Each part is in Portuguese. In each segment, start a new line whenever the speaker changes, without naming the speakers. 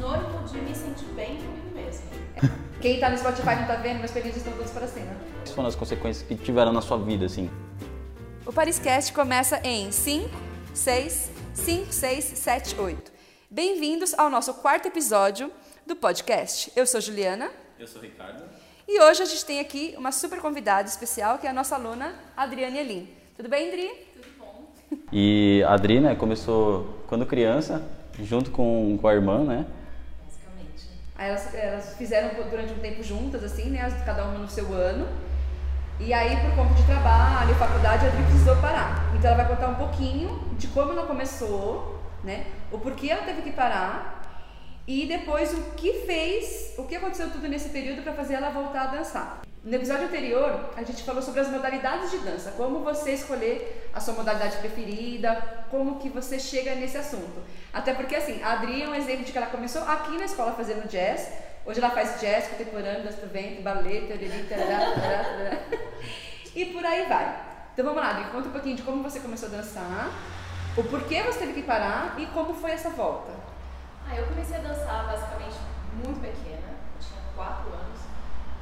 sinônimo de me sentir bem comigo mesma.
Quem tá no Spotify não tá vendo, meus pelinhos estão todos para cima.
Quais foram as consequências que tiveram na sua vida, assim?
O Pariscast começa em 5, 6, 5, 6, 7, 8. Bem-vindos ao nosso quarto episódio do podcast. Eu sou Juliana.
Eu sou Ricardo.
E hoje a gente tem aqui uma super convidada especial, que é a nossa aluna Adriane Elim. Tudo bem, Adri?
Tudo bom?
E a Adri, né, começou quando criança, junto com, com a irmã, né?
Aí elas, elas fizeram durante um tempo juntas, assim, né? Cada uma no seu ano. E aí, por conta de trabalho, faculdade, a Adri precisou parar. Então ela vai contar um pouquinho de como ela começou, né? O porquê ela teve que parar. E depois o que fez, o que aconteceu tudo nesse período para fazer ela voltar a dançar. No episódio anterior, a gente falou sobre as modalidades de dança, como você escolher a sua modalidade preferida, como que você chega nesse assunto. Até porque assim, a Adri é um exemplo de que ela começou aqui na escola fazendo jazz. Hoje ela faz jazz contemporâneo, dança do vento, ballet, tarará. E por aí vai. Então vamos lá, Adri, conta um pouquinho de como você começou a dançar, o porquê você teve que parar e como foi essa volta.
Ah, eu comecei a dançar basicamente muito pequena, eu tinha 4 anos,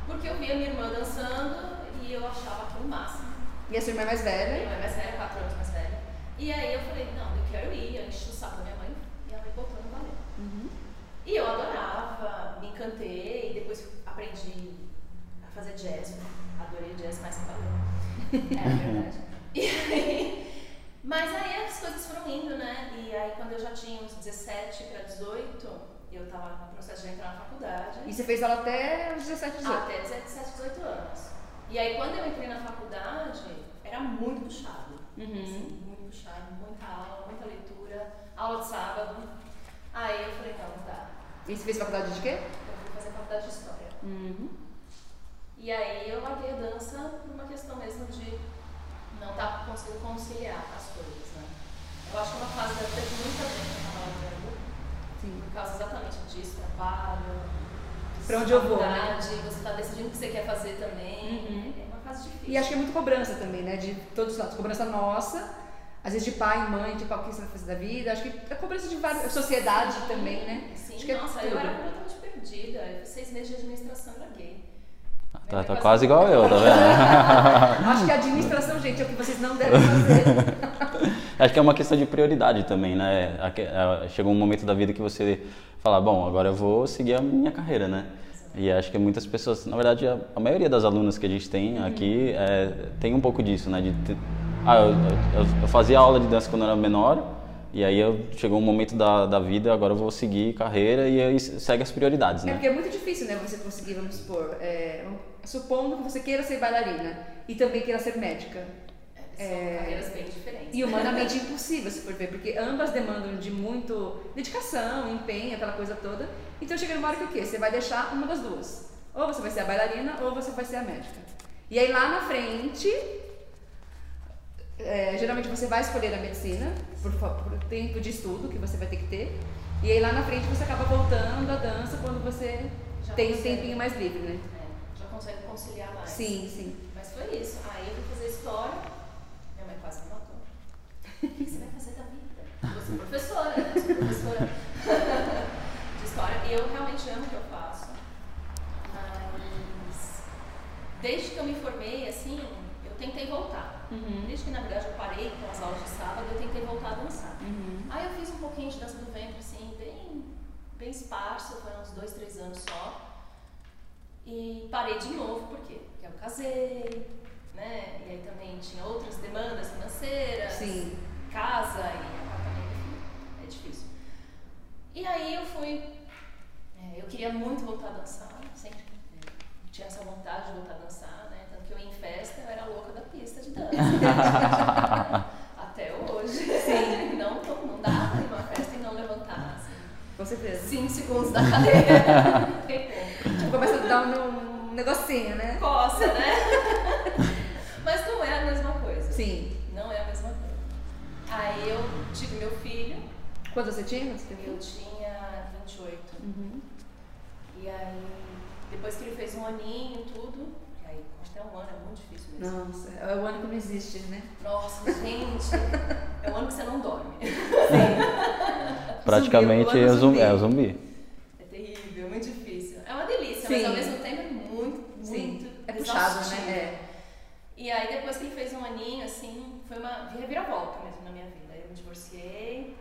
porque eu via minha irmã dançando e eu achava aquilo o máximo.
E a sua irmã é mais
Minha
velha?
irmã é mais velha, 4 anos mais velha. E aí eu falei, não, eu quero ir, eu enchi o saco da minha mãe e ela me botou no balé. E eu adorava, me encantei, e depois aprendi a fazer jazz, adorei jazz mais que balé. É verdade. E aí, mas aí as coisas foram indo, né? E aí quando eu já tinha uns 17 para 18, eu tava no processo de entrar na faculdade.
E você fez ela até os 17, 18.
Até 17, 18 anos. E aí quando eu entrei na faculdade, era muito puxado.
Uhum.
Assim, muito puxado, muita aula, muita leitura, aula de sábado. Aí eu falei, não, não dá.
E você fez faculdade de quê?
Eu fui fazer faculdade de História.
Uhum.
E aí eu larguei a dança por uma questão mesmo de não estar conseguindo conciliar as coisas, né? Eu acho que é uma fase da vida que muita gente está largando
Sim.
por causa exatamente disso, trabalho,
Pra onde eu vou, né?
você está decidindo o que você quer fazer também.
Uhum.
É uma fase difícil.
E acho que é muito cobrança também, né? De todos os lados. Cobrança nossa, às vezes de pai, mãe, tipo, o que você vai fazer da vida. Acho que é cobrança de várias. Sociedade também, né?
Sim,
Acho que é
nossa,
tudo.
eu era completamente perdida. Eu fiz seis meses de administração e larguei.
Tá, tá quase igual eu, tá vendo?
Acho que a administração, gente, é o que vocês não devem fazer.
Acho que é uma questão de prioridade também, né? É, Chegou um momento da vida que você fala, bom, agora eu vou seguir a minha carreira, né? E acho que muitas pessoas, na verdade, a, a maioria das alunas que a gente tem aqui é, tem um pouco disso, né? De ter- ah, eu, eu- eu fazia aula de dança quando eu era menor, e aí eu, chegou um momento da, da vida, agora eu vou seguir carreira e aí segue as prioridades,
É
né?
porque é muito difícil, né? Você conseguir, vamos supor, é, supondo que você queira ser bailarina e também queira ser médica.
São
É.
carreiras bem diferentes.
E humanamente impossível, se for ver, porque ambas demandam de muito dedicação, empenho, aquela coisa toda. Então chega numa hora que o quê? Você vai deixar uma das duas. Ou você vai ser a bailarina ou você vai ser a médica. E aí lá na frente, é, geralmente você vai escolher a medicina por, por tempo de estudo que você vai ter que ter. E aí lá na frente você acaba voltando à dança quando você
Já
tem um
consegue.
tempinho mais livre, né?
É, já consegue conciliar mais.
Sim, sim.
Mas foi isso. Aí eu fui fazer história. Minha mãe quase me matou. O que você vai fazer da vida? Eu sou professora, né? Eu sou professora de história. E eu realmente amo o que eu faço. Mas desde que eu me formei, assim, eu tentei voltar.
Uhum.
Desde que na verdade eu parei com as aulas de sábado, eu tentei voltar a dançar.
Uhum.
Aí eu fiz um pouquinho de dança do ventre, assim, bem, bem esparso, foram uns dois, três anos só. E parei de novo, por quê? Porque eu casei, né? E aí também tinha outras demandas financeiras,
Sim.
casa e apartamento, enfim, é difícil. E aí eu fui, é, eu queria muito voltar a dançar, sempre é, tinha essa vontade de voltar a dançar, né? Tanto que eu ia em festa, eu era louca da pista. Até hoje. Sim. Não, não, dá pra ir numa festa e não levantar, assim,
Com certeza.
cinco segundos da cadeira. Não tem como.
Tipo, começa a dar um, um negocinho, né?
Coça, né? Mas não é a mesma coisa.
Sim.
Não é a mesma coisa. Aí eu tive meu filho,
Quantos você tinha? Você
eu tinha 28.
Uhum.
E aí, depois que ele fez um aninho e tudo, até um ano, é muito difícil mesmo.
Nossa, é o ano que não existe, né?
Nossa, gente, é o ano que você não dorme.
Praticamente
é zumbi,
é,
zumbi.
é zumbi.
É terrível,
é muito difícil.
É uma delícia, Sim. mas ao mesmo tempo é muito, Sim. muito É puxado, né? É. E aí depois que ele fez um aninho, assim, foi uma reviravolta mesmo na minha vida. Eu me divorciei,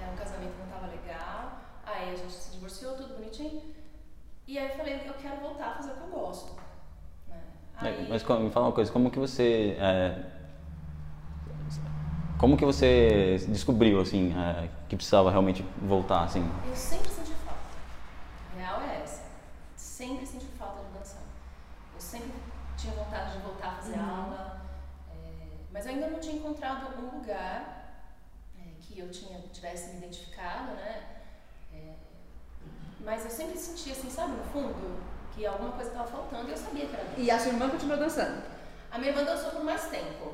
é, casamento não tava legal, aí a gente se divorciou, tudo bonitinho. E aí eu falei, eu quero voltar a fazer o que eu gosto. Aí-
Mas me fala uma coisa, como que você é, como que você descobriu assim é, que precisava realmente voltar assim?
Eu sempre senti falta. A real é essa. Sempre senti falta de dançar. Eu sempre tinha vontade de voltar a fazer aula, é, mas eu ainda não tinha encontrado um lugar é, que eu tinha, tivesse me identificado, né? É, mas eu sempre sentia assim, sabe, no fundo, que alguma coisa estava faltando e eu sabia que era dança.
E a sua irmã continuou dançando.
A minha irmã dançou por mais tempo.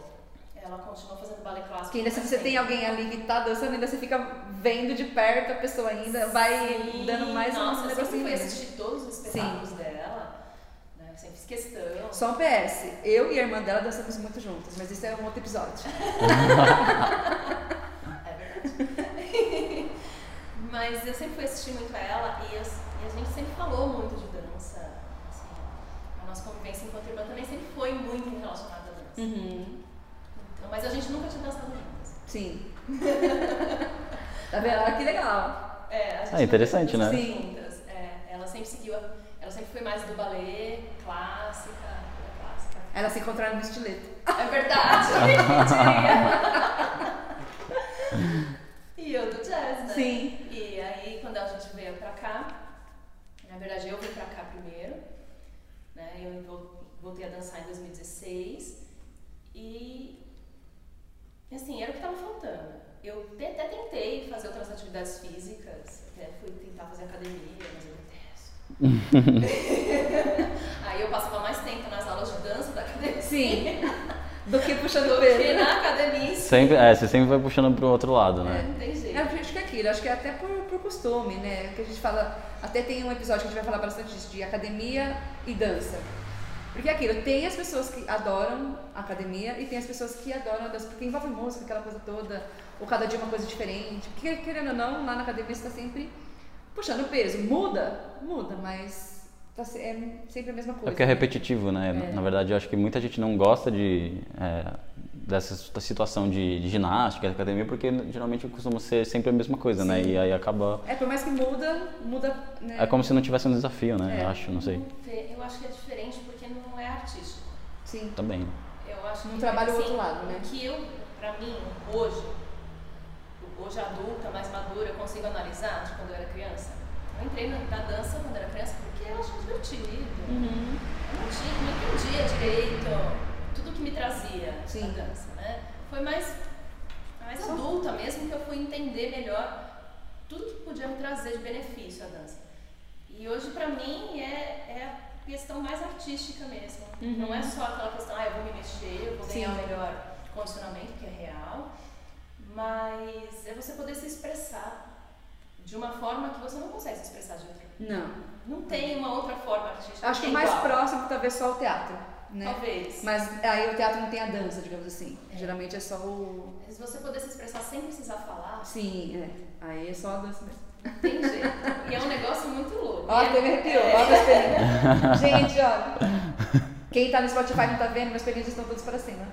Ela continuou fazendo balé clássico.
Porque ainda se você
tempo.
tem alguém ali que tá dançando, ainda você fica vendo de perto a pessoa ainda, vai
Sim,
dando mais
Nossa,
um
eu sempre fui assistir todos os espetáculos dela. Né? Sempre fiz questão.
Só um PS, eu e a irmã dela dançamos muito juntas, mas isso é um outro episódio.
É verdade. Mas eu sempre fui assistir muito a ela e, eu- e a gente sempre falou muito de nossa convivência enquanto irmã também sempre foi muito relacionada à dança.
Uhum.
Então, mas a gente nunca tinha dançado juntas.
Sim. tá vendo? Olha que legal.
É, a
Ah, interessante, né?
juntas. É, ela sempre seguiu, a- ela sempre foi mais do balé, clássica, clássica.
Elas se encontraram no estileto.
É verdade. E eu do jazz, né?
Sim.
E aí, quando a gente veio pra cá, na verdade eu vim pra cá primeiro, né? Eu vol- voltei a dançar em 2016 e, assim, era o que tava faltando. Eu até tentei fazer outras atividades físicas, até fui tentar fazer academia, mas eu detesto. aí eu passava mais tempo nas aulas de dança da academia.
Sim. Do que puxando
Do
o
que
peso.
na academia.
Sempre, é, você sempre vai puxando pro outro lado,
É,
né?
não tem jeito.
É, acho que é aquilo, acho que é até por, por costume, né? Que a gente fala. Até tem um episódio que a gente vai falar bastante disso, de academia e dança. Porque é aquilo, tem as pessoas que adoram a academia e tem as pessoas que adoram a dança, porque envolve música, aquela coisa toda, ou cada dia uma coisa diferente. Porque, querendo ou não, lá na academia você está sempre puxando peso. Muda? Muda, mas tá é sempre a mesma
É
coisa.
porque é
né?
repetitivo, né?
É.
Na verdade, eu acho que muita gente não gosta de é, dessa situação de, de ginástica, de academia, porque geralmente costuma ser sempre a mesma coisa, né?
Sim.
E aí acaba.
É, por mais que muda, muda. Né?
É como se não tivesse um desafio, né?
É.
Eu acho, não sei.
Não Eu acho que é diferente porque não é artístico.
Sim.
Também.
Eu acho
Não
que
trabalha o
assim,
outro lado, né?
Que eu, pra mim, hoje, hoje adulta, mais madura, eu consigo analisar de quando eu era criança. Eu entrei na, na dança quando eu era criança porque eu achava divertido.
Uhum.
Eu não tinha, não entendia direito me trazia
Sim.
a dança, né? Foi mais, mais adulta mesmo que eu fui entender melhor tudo que podia me trazer de benefício a dança. E hoje pra mim é, é a questão mais artística mesmo.
Uhum.
Não é só aquela questão, ah, eu vou me mexer, eu vou
Sim.
ganhar o melhor condicionamento, que é real, mas é você poder se expressar de uma forma que você não consegue se expressar de outra.
Não.
Não tem uma outra forma artística.
Acho que o mais próximo talvez só o teatro, né?
Talvez.
Mas aí o teatro não tem a dança, digamos assim. Geralmente é só o.
Se você poder se expressar sem precisar falar,
Sim, é. Aí é só a dança mesmo.
tem jeito. E é um negócio muito louco.
Ó,
é-
até me arrepiou,
é-
ó, meu. Gente, ó. Quem tá no Spotify não tá vendo, meus espelhinhos estão todos para cima.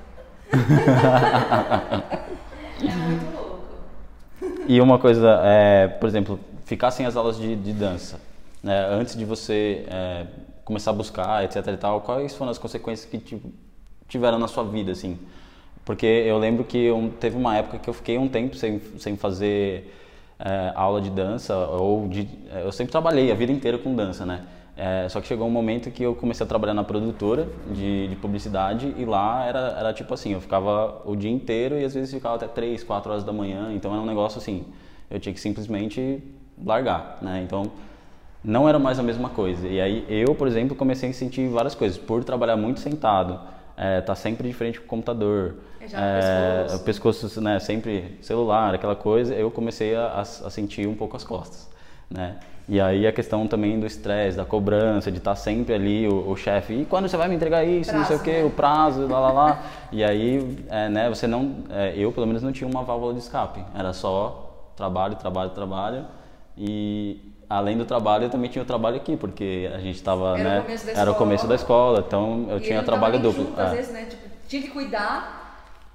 É muito louco.
E uma coisa, é, por exemplo, ficar sem as aulas de, de dança, né? Antes de você é, começar a buscar, etc e tal, quais foram as consequências que tiveram na sua vida, assim? Porque eu lembro que eu, teve uma época que eu fiquei um tempo sem, sem fazer é, aula de dança, ou de, é, eu sempre trabalhei a vida inteira com dança, né? É, só que chegou um momento que eu comecei a trabalhar na produtora de, de publicidade e lá era, era tipo assim, eu ficava o dia inteiro e às vezes ficava até 3, 4 horas da manhã, então era um negócio assim, eu tinha que simplesmente largar, né? Então não era mais a mesma coisa. E aí eu, por exemplo, comecei a sentir várias coisas, por trabalhar muito sentado, é, tá sempre de frente com o computador,
É,
é,
pescoço.
o pescoço, né, sempre celular, aquela coisa, eu comecei a, a- sentir um pouco as costas, né? E aí a questão também do estresse, da cobrança, de estar sempre ali o, o chefe, e quando você vai me entregar isso, não sei o
Prazo,
quê,
né?
o prazo, lá, lá, lá. E aí, é, né, você não, é, eu pelo menos não tinha uma válvula de escape, era só trabalho, trabalho, trabalho, e além do trabalho eu também tinha o trabalho aqui, porque a gente estava,
Era o
né,
começo da
era o começo da
escola.
então eu
E
tinha trabalho duplo.
Junto,
é.
às vezes, né? Tipo, tinha que cuidar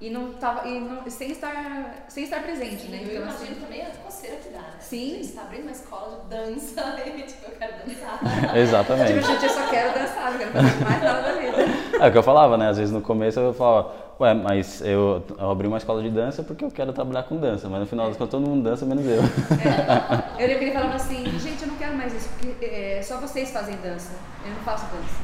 e não tava e não, sem estar sem estar presente,
Sim,
né?
eu
Então,
imagino
assim,
também a coceira que dá, né?
Sim.
Você tá abrindo uma escola de dança e tipo, eu quero dançar.
tipo,
Exatamente.
gente, eu só quero dançar, não quero fazer mais nada da vida.
É o que eu falava, né? Às vezes no começo eu falava, ué, mas eu, eu abri uma escola de dança porque eu quero trabalhar com dança, mas no final das contas todo mundo dança, menos eu.
É. Eu lembro que ele falava assim, gente, eu não quero mais isso, porque é, só vocês fazem dança. Eu não faço dança.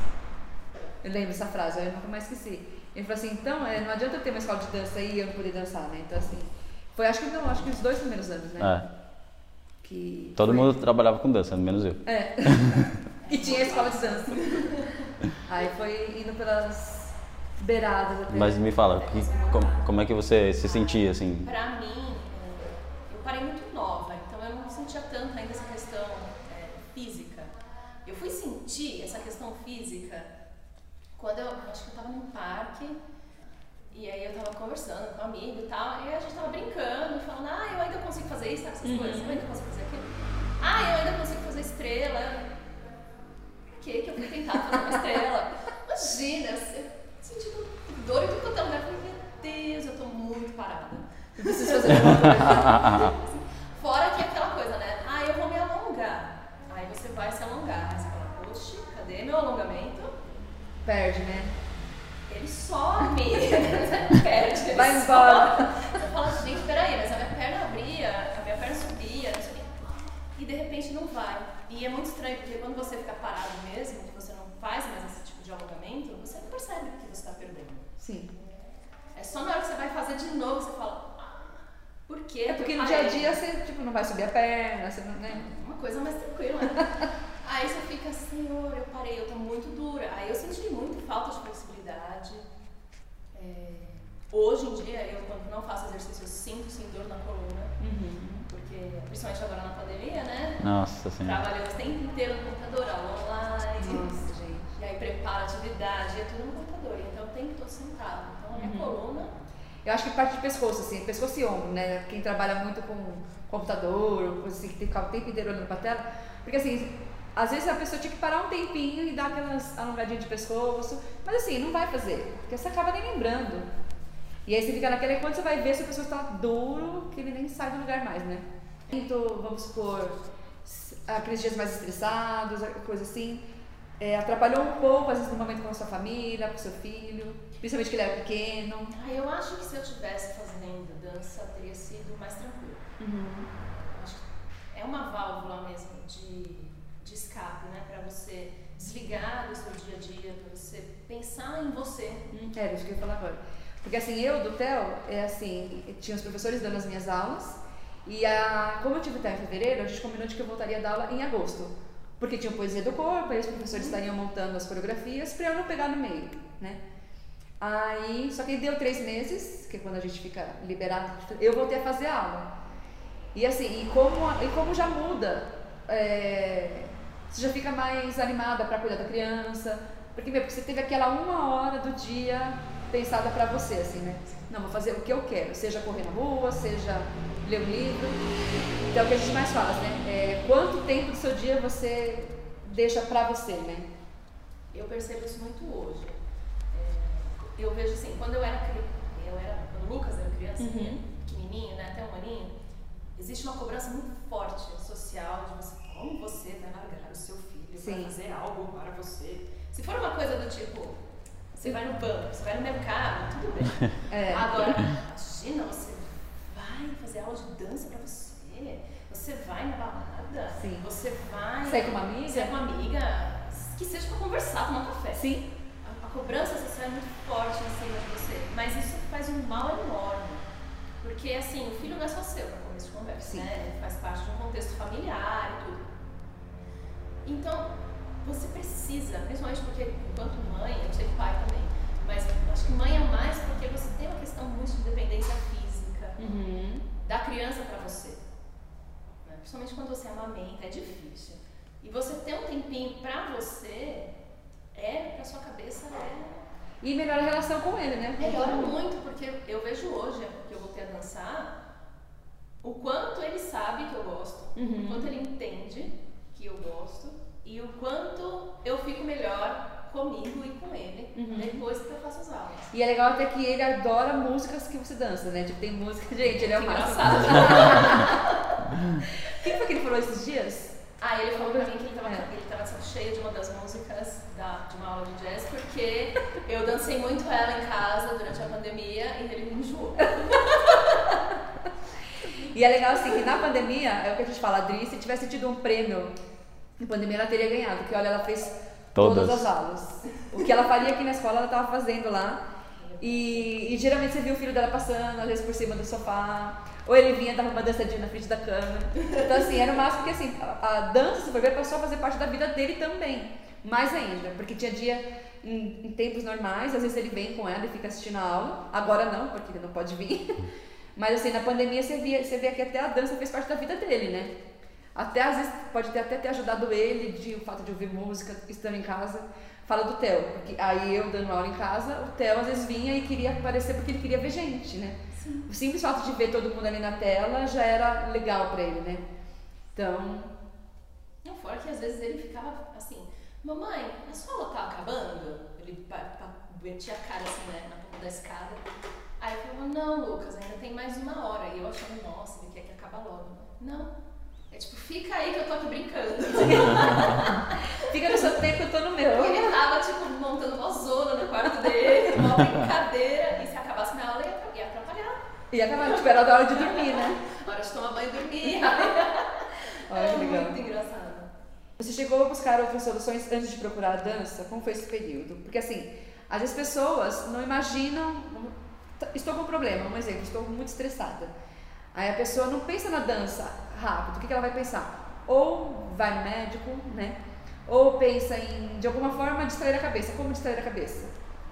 Eu lembro essa frase, eu nunca mais esqueci. Ele falou assim, então, é, não adianta eu ter uma escola de dança e eu não poder dançar, né? Então assim, foi acho que não, acho que os dois primeiros anos, né?
É,
Que
todo
foi-
mundo trabalhava com dança, menos eu.
É. e tinha a escola de dança. Aí foi indo pelas beiradas até.
Mas me fala, que, como, como é que você se sentia assim?
Pra mim, eu parei muito nova, então eu não sentia tanto ainda essa questão é, física. Eu fui sentir essa questão física quando eu acho que eu tava num parque e aí eu tava conversando com um amigo e tal, e a gente tava brincando, falando, ah, eu ainda consigo fazer isso, sabe essas coisas? Eu ainda consigo fazer aquilo. Ah, eu ainda consigo fazer estrela. Que que eu fui tentar fazer uma estrela? Imagina, eu sentindo dor em tudo quanto é lugar. Eu falei, meu Deus, eu tô muito parada.
Eu preciso fazer alguma coisa.
Fora que é aquela coisa, né? Ah, eu vou me alongar. Aí você vai se alongar. Aí você fala, poxa, cadê meu alongamento?
Perde, né?
Ele some. Perde. ele
Vai embora.
Você fala, gente, peraí, mas a minha perna abria, a minha perna subia, não sei o quê. E de repente não vai. E é muito estranho, porque quando você fica parado mesmo, que você não faz mais esse tipo de alongamento, você não percebe que você está perdendo.
Sim.
É só na hora que você vai fazer de novo, você fala, "Ah, por quê?
É porque no dia a
parei."
dia você tipo, não vai subir a perna, você não, né?
Uma coisa mais tranquila. né? Aí você fica, senhor, eu parei, eu tô muito dura. Aí eu senti muito falta de flexibilidade. É, Hoje em dia, eu quando não faço exercício, eu sinto sim dor na coluna. Porque, principalmente agora na pandemia, né?
Nossa senhora.
Trabalhando o tempo inteiro no computador, aula online.
Nossa, gente.
E aí prepara atividade, é tudo no computador. Então o tempo todo sentado. Então a minha coluna
Eu acho que parte de pescoço, assim, pescoço e ombro, né? Quem trabalha muito com computador, ou coisa assim, que tem que ficar o tempo inteiro olhando pra tela. Porque assim, às vezes a pessoa tinha que parar um tempinho e dar aquelas alongadinhas de pescoço. Mas assim, não vai fazer, porque você acaba nem lembrando. E aí você fica naquele, quando você vai ver, se a pessoa está duro, que ele nem sai do lugar mais, né? Então, vamos supor, aqueles dias mais estressados, coisa assim, é, atrapalhou um pouco, às vezes, no momento com a sua família, com o seu filho, principalmente que ele era pequeno.
Ah, eu acho que se eu tivesse fazendo dança, teria sido mais tranquilo. Acho que é uma válvula mesmo de, de escape, né? Pra você desligar do seu dia a dia, pra você pensar em você.
É, isso que eu ia falar agora. Porque assim, eu do TEL, é assim, tinha os professores dando as minhas aulas, e a, como eu tive em fevereiro, a gente combinou de que eu voltaria a dar aula em agosto. Porque tinha poesia do corpo, aí os professores estariam montando as coreografias para eu não pegar no meio, né? Aí, só que deu três meses, que é quando a gente fica liberado, eu voltei a fazer aula. E assim, e como, e como já muda, é, você já fica mais animada para cuidar da criança, porque, meu, porque você teve aquela uma hora do dia pensada para você, assim, né? Não, vou fazer o que eu quero, seja correr na rua, seja ler um livro. Então, é o que a gente mais fala, né? É, quanto tempo do seu dia você deixa para você, né?
Eu percebo isso muito hoje. É, eu vejo assim, quando eu era criança, eu era, quando o Lucas era criança, pequenininho, né, até um aninho, existe uma cobrança muito forte social de você, como você vai largar o seu filho
Sim.
para fazer algo para você. Se for uma coisa do tipo, você vai no banco, você vai no mercado, tudo bem.
É.
Agora, imagina, você vai fazer aula de dança pra você, você vai na balada,
Sim.
você vai
Sair com uma amiga?
sair com uma amiga, que seja pra conversar, tomar um café.
Sim.
A, a cobrança social é muito forte em cima de você, mas isso faz um mal enorme. Porque, assim, o filho não é só seu para começo de conversa,
Sim.
né? Ele faz parte de um contexto familiar e tudo. Então, você precisa, principalmente porque, enquanto mãe, eu sei pai também, mas acho que mãe é mais porque você tem uma questão muito de dependência física
Uhum.
da criança para você. né? Principalmente quando você amamenta, é difícil. E você ter um tempinho para você, é, pra sua cabeça, é
E melhora a relação com ele, né?
Melhora muito, porque eu vejo hoje, que eu voltei a dançar, o quanto ele sabe que eu gosto,
Uhum.
o quanto ele entende que eu gosto e o quanto eu fico melhor comigo e com ele,
Uhum.
depois que eu faço as aulas.
E é legal até que ele adora músicas que você dança, né? Tipo, tem música. Gente, ele é o
engraçado.
Quem foi que ele falou esses dias?
Ah, ele falou pra mim que ele tava,
É.
ele tava saco cheio de uma das músicas da, de uma aula de jazz, porque eu dancei muito ela em casa durante a pandemia e ele me enjoou.
E é legal assim que na pandemia, é o que a gente fala, Adri, se tivesse tido um prêmio em pandemia, ela teria ganhado, porque olha, ela fez todas,
Todas.
as aulas. O que ela faria aqui na escola, ela estava fazendo lá. E, e geralmente você via o filho dela passando, às vezes por cima do sofá, ou ele vinha dava uma dançadinha na frente da cama. Então, assim, era o máximo que assim, a, a dança, se for ver, passou a fazer parte da vida dele também. Mais ainda, porque tinha dia em, em tempos normais, às vezes ele vem com ela e fica assistindo a aula. Agora não, porque ele não pode vir. Mas assim, na pandemia você via, você via que até a dança fez parte da vida dele, né? Até às vezes pode ter, até ter ajudado ele de o fato de ouvir música estando em casa. Fala do Theo, porque aí eu dando aula em casa, o Theo às vezes vinha e queria aparecer porque ele queria ver gente, né? O simples fato de ver todo mundo ali na tela já era legal pra ele, né? Então,
Não, fora que às vezes ele ficava assim, mamãe, a sua aula tá acabando? Ele metia a cara assim, né, na ponta da escada. Aí eu falava, não, Lucas, ainda tem mais uma hora. E eu achando, nossa, ele quer que acabe logo. Não. É tipo, fica aí que eu tô aqui brincando.
fica no seu tempo, eu tô no meu.
Ele tava, tipo, montando uma zona no quarto dele, uma brincadeira. E se acabasse minha aula, ia ia atrapalhar.
E acabava, tipo, era da hora de dormir, né?
Hora de tomar banho e dormir.
Olha
é
que legal.
muito engraçado.
Você chegou a buscar outras soluções antes de procurar a dança? Como foi esse período? Porque assim, às vezes pessoas não imaginam. Estou com um problema, um exemplo, estou muito estressada. Aí a pessoa não pensa na dança rápido, o que que ela vai pensar? Ou vai no médico, né? Ou pensa em, de alguma forma, distrair a cabeça. Como distrair a cabeça?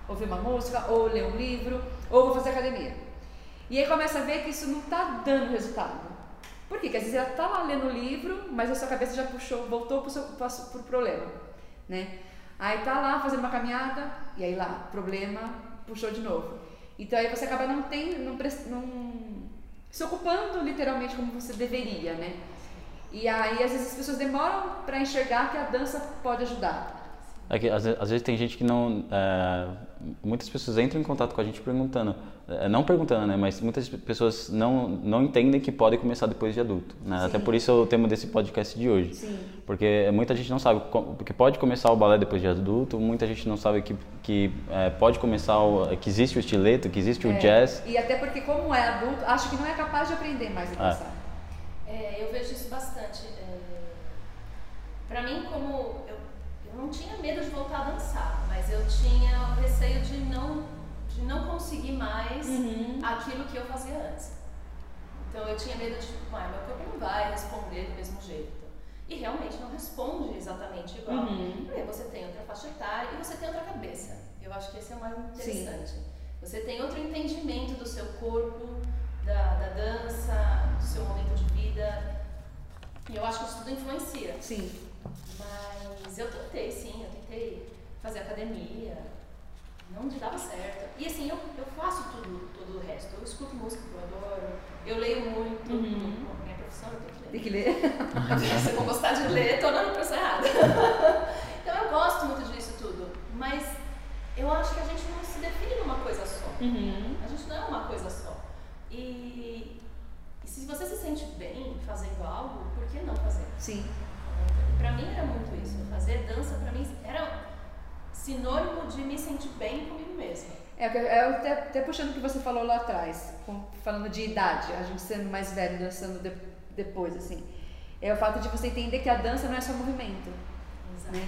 Ouvir uma música, ou ler um livro, ou vou fazer academia. E aí começa a ver que isso não está dando resultado. Por quê? Porque às vezes ela tá lá lendo o livro, mas a sua cabeça já puxou, voltou pro, seu, pro, pro problema, né? Aí tá lá fazendo uma caminhada, e aí lá, problema, puxou de novo. Então aí você acaba não tem, não, não se ocupando literalmente como você deveria, né? E aí às vezes as pessoas demoram para enxergar que a dança pode ajudar.
É que às, ve- às vezes tem gente que não. é, muitas pessoas entram em contato com a gente perguntando. É, não perguntando, né? Mas muitas pessoas não, não entendem que podem começar depois de adulto. Né?
Sim.
Até por isso é o tema desse podcast de hoje.
Sim.
Porque muita gente não sabe porque pode começar o balé depois de adulto, muita gente não sabe que, que é, pode começar o, que existe o estileto, que existe o
É,
jazz.
E até porque como é adulto, acho que não é capaz de aprender mais a
Ah.
dançar.
É, eu vejo isso bastante. É, pra mim, como eu, eu não tinha medo de voltar a dançar, mas eu tinha o receio de não, de não conseguir mais
Uhum.
aquilo que eu fazia antes. Então eu tinha medo de, ah, meu corpo não vai responder do mesmo jeito. E realmente não responde exatamente igual.
Uhum.
Porque você tem outra faixa etária e você tem outra cabeça. Eu acho que esse é o mais interessante. Você tem outro entendimento do seu corpo, da, da dança, do seu momento de vida. E eu acho que isso tudo influencia.
Sim.
Mas eu tentei, sim, eu tentei fazer academia. Não dava certo. E assim, eu, eu faço tudo, todo o resto. Eu escuto música que eu adoro, eu leio muito.
Uhum.
Bom, minha profissão eu tenho que ler.
Tem que ler.
Se eu gostar de ler, tô na profissão errada. então eu gosto muito disso tudo. Mas eu acho que a gente não se define numa coisa só.
Uhum.
A gente não é uma coisa só. E, e se você se sente bem fazendo algo, por que não fazer?
Sim.
Pra mim era muito isso. Fazer dança pra mim era sinônimo de me sentir bem comigo mesma.
É, até, até puxando o que você falou lá atrás, falando de idade, a gente sendo mais velho, dançando de- depois, assim. É o fato de você entender que a dança não é só movimento, né?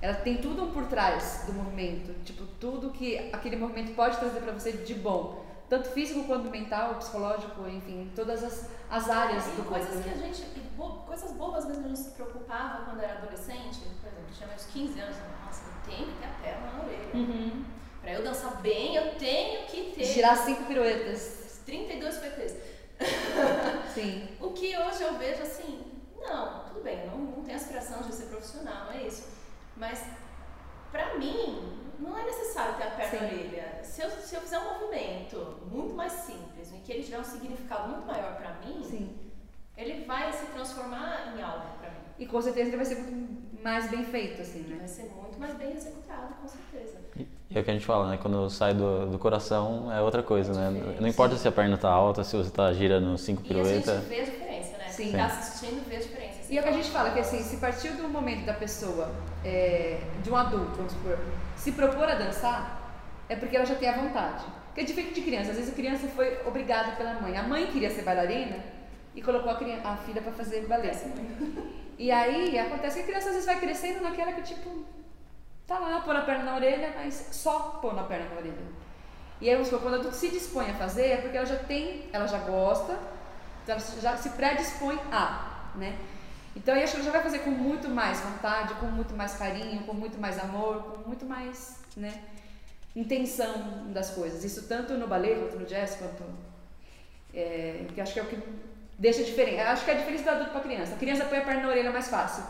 Ela tem tudo por trás do movimento, tipo, tudo que aquele movimento pode trazer pra você de bom, tanto físico quanto mental, psicológico, enfim, todas as, as áreas
E
do corpo.
coisas que a
né?
gente, e bo- coisas bobas mesmo a gente se preocupava quando era adolescente. Por exemplo, tinha meus 15 anos, nossa, eu tenho que ter a perna na orelha.
Uhum.
Pra eu dançar bem, eu tenho que ter
Girar cinco piruetas.
32 PTs.
Sim.
O que hoje eu vejo assim, não, tudo bem, eu não, não tenho aspiração de ser profissional, não é isso. Mas pra mim, não é necessário ter a perna na orelha. Se eu, se eu fizer um movimento muito mais simples, em que ele tiver um significado muito maior pra mim,
Sim.
ele vai se transformar em algo pra mim.
E com certeza ele vai ser muito mais bem feito, assim, né?
Vai ser muito mais bem executado, com certeza.
E é o que a gente fala, né? Quando sai do, do coração é outra coisa, né?
Diferente.
Não importa se a perna tá alta, se você tá girando cinco
E a
piruetas.
gente vê a diferença, né?
Sim.
Quem tá assistindo vê a diferença.
E é o que a gente fala, que assim, se partir do momento da pessoa, é, de um adulto, vamos supor, se propor a dançar, é porque ela já tem a vontade. Porque é diferente de criança, às vezes a criança foi obrigada pela mãe. A mãe queria ser bailarina e colocou a, criança, a filha para fazer balé. E aí acontece que a criança às vezes vai crescendo naquela que tipo, tá lá, pôr a perna na orelha, mas só pôr a perna na orelha. E aí, supor, quando adulto se dispõe a fazer, é porque ela já tem, ela já gosta, então ela já se predispõe a, né? Então eu acho que ela já vai fazer com muito mais vontade, com muito mais carinho, com muito mais amor, com muito mais, né, intenção das coisas. Isso tanto no ballet quanto no jazz, quanto é, que acho que é o que deixa diferente. Acho que é a diferença do adulto para a criança. A criança põe a perna na orelha mais fácil.